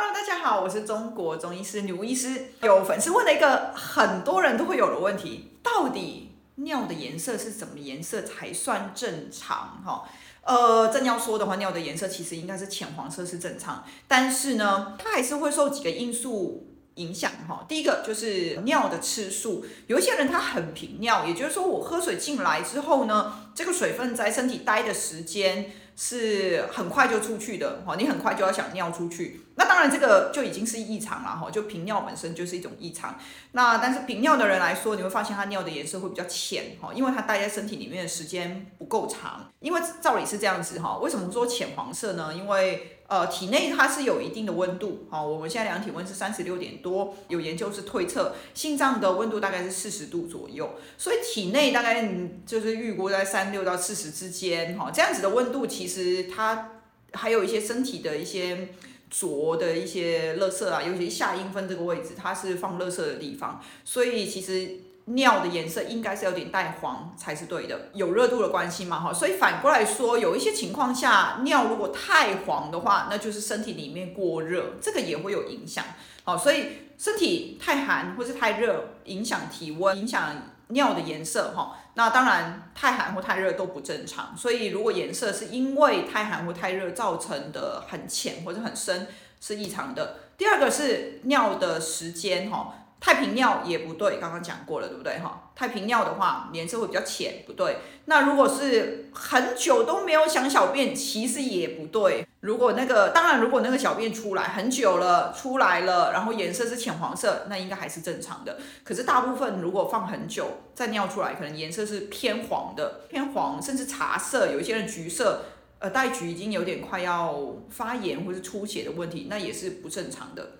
Hello，大家好，我是中国中医师女巫医师。有粉丝问了一个很多人都会有的问题：到底尿的颜色是什么颜色才算正常？哈，呃，正要说的话，尿的颜色其实应该是浅黄色是正常，但是呢，它还是会受几个因素影响哈。第一个就是尿的次数，有一些人他很频尿，也就是说我喝水进来之后呢，这个水分在身体待的时间。是很快就出去的哈，你很快就要想尿出去，那当然这个就已经是异常了哈，就频尿本身就是一种异常。那但是频尿的人来说，你会发现他尿的颜色会比较浅哈，因为他待在身体里面的时间不够长。因为照理是这样子哈，为什么说浅黄色呢？因为呃，体内它是有一定的温度，好，我们现在量体温是三十六点多，有研究是推测心脏的温度大概是四十度左右，所以体内大概就是预估在三六到四十之间，哈，这样子的温度其实它还有一些身体的一些浊的一些垃圾啊，尤其下阴分这个位置，它是放垃圾的地方，所以其实。尿的颜色应该是有点带黄才是对的，有热度的关系嘛哈，所以反过来说，有一些情况下尿如果太黄的话，那就是身体里面过热，这个也会有影响。好，所以身体太寒或是太热，影响体温，影响尿的颜色哈。那当然太寒或太热都不正常，所以如果颜色是因为太寒或太热造成的很浅或者很深是异常的。第二个是尿的时间哈。太平尿也不对，刚刚讲过了，对不对哈？太平尿的话，颜色会比较浅，不对。那如果是很久都没有想小便，其实也不对。如果那个，当然，如果那个小便出来很久了，出来了，然后颜色是浅黄色，那应该还是正常的。可是大部分如果放很久再尿出来，可能颜色是偏黄的，偏黄甚至茶色，有一些人橘色，呃，带橘已经有点快要发炎或是出血的问题，那也是不正常的。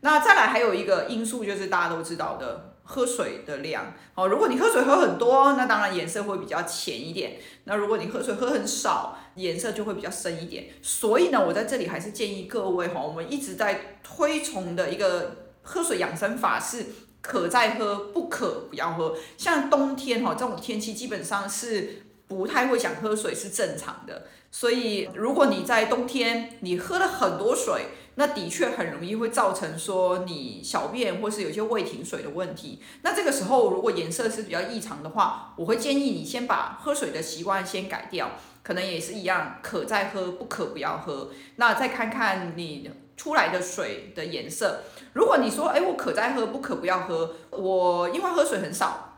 那再来还有一个因素就是大家都知道的喝水的量哦。如果你喝水喝很多，那当然颜色会比较浅一点。那如果你喝水喝很少，颜色就会比较深一点。所以呢，我在这里还是建议各位哈，我们一直在推崇的一个喝水养生法是可再喝，不可不要喝。像冬天哈这种天气，基本上是不太会想喝水是正常的。所以如果你在冬天你喝了很多水，那的确很容易会造成说你小便或是有些胃停水的问题。那这个时候如果颜色是比较异常的话，我会建议你先把喝水的习惯先改掉，可能也是一样，可再喝，不可不要喝。那再看看你出来的水的颜色。如果你说，哎，我可再喝，不可不要喝，我因为喝水很少。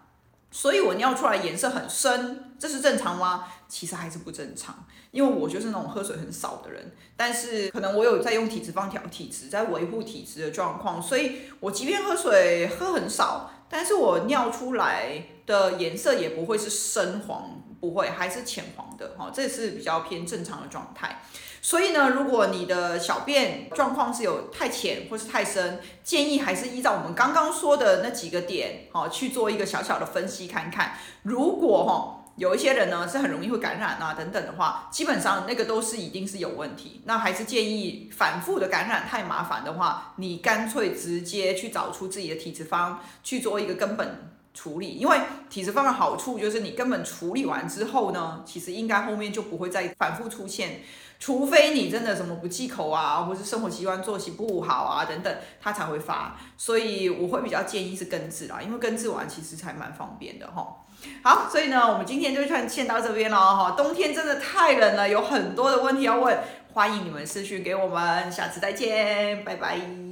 所以我尿出来颜色很深，这是正常吗？其实还是不正常，因为我就是那种喝水很少的人，但是可能我有在用体脂肪调体质，在维护体质的状况，所以我即便喝水喝很少，但是我尿出来的颜色也不会是深黄，不会，还是浅黄的，哈，这是比较偏正常的状态。所以呢，如果你的小便状况是有太浅或是太深，建议还是依照我们刚刚说的那几个点，好去做一个小小的分析看看。如果哈有一些人呢是很容易会感染啊等等的话，基本上那个都是一定是有问题。那还是建议反复的感染太麻烦的话，你干脆直接去找出自己的体质方去做一个根本处理。因为体质方的好处就是你根本处理完之后呢，其实应该后面就不会再反复出现。除非你真的什么不忌口啊，或是生活习惯作息不好啊等等，它才会发。所以我会比较建议是根治啦，因为根治完其实才蛮方便的哈。好，所以呢，我们今天就先先到这边了哈。冬天真的太冷了，有很多的问题要问，欢迎你们私讯给我们，下次再见，拜拜。